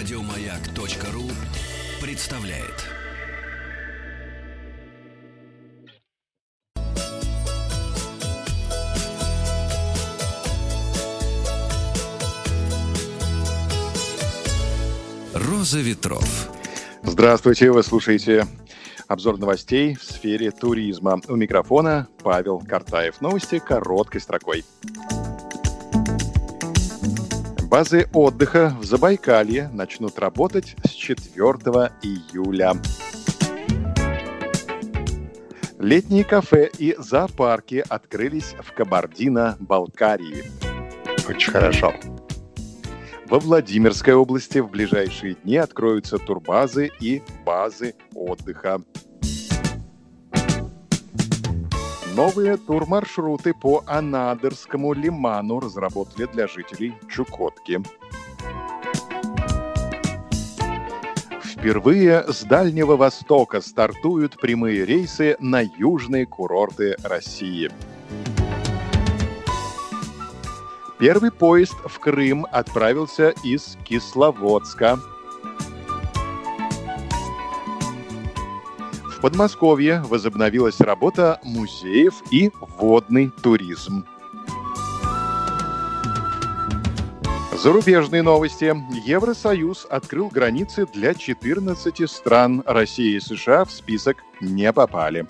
Радиомаяк.ру представляет. Роза ветров. Здравствуйте, вы слушаете обзор новостей в сфере туризма. У микрофона Павел Картаев. Новости короткой строкой. Базы отдыха в Забайкалье начнут работать с 4 июля. Летние кафе и зоопарки открылись в Кабардино-Балкарии. Очень хорошо. Во Владимирской области в ближайшие дни откроются турбазы и базы отдыха. Новые турмаршруты по Анадырскому лиману разработали для жителей Чукотки. Впервые с Дальнего Востока стартуют прямые рейсы на южные курорты России. Первый поезд в Крым отправился из Кисловодска. В Подмосковье возобновилась работа музеев и водный туризм. Зарубежные новости. Евросоюз открыл границы для 14 стран. Россия и США в список не попали.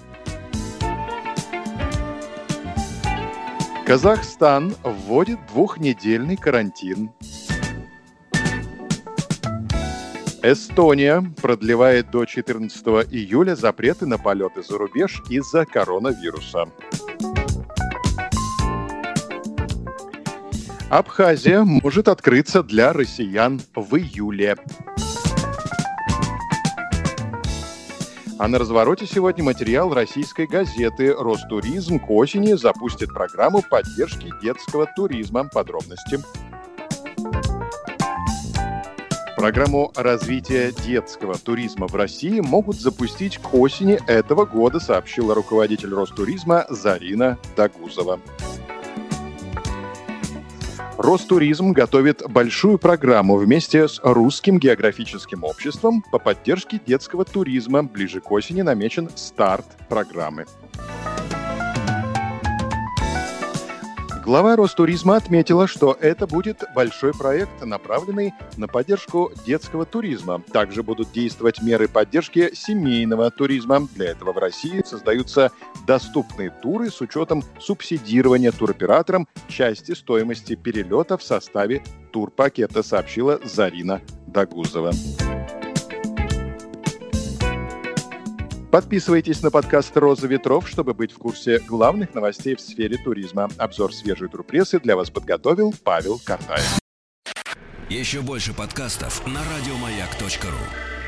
Казахстан вводит двухнедельный карантин. Эстония продлевает до 14 июля запреты на полеты за рубеж из-за коронавируса. Абхазия может открыться для россиян в июле. А на развороте сегодня материал российской газеты «Ростуризм» к осени запустит программу поддержки детского туризма. Подробности. Программу развития детского туризма в России могут запустить к осени этого года, сообщила руководитель Ростуризма Зарина Дагузова. Ростуризм готовит большую программу вместе с Русским географическим обществом по поддержке детского туризма. Ближе к осени намечен старт программы. Глава Ростуризма отметила, что это будет большой проект, направленный на поддержку детского туризма. Также будут действовать меры поддержки семейного туризма. Для этого в России создаются доступные туры с учетом субсидирования туроператорам части стоимости перелета в составе турпакета, сообщила Зарина Дагузова. Подписывайтесь на подкаст «Роза ветров», чтобы быть в курсе главных новостей в сфере туризма. Обзор свежей турпрессы для вас подготовил Павел Картаев. Еще больше подкастов на радиомаяк.ру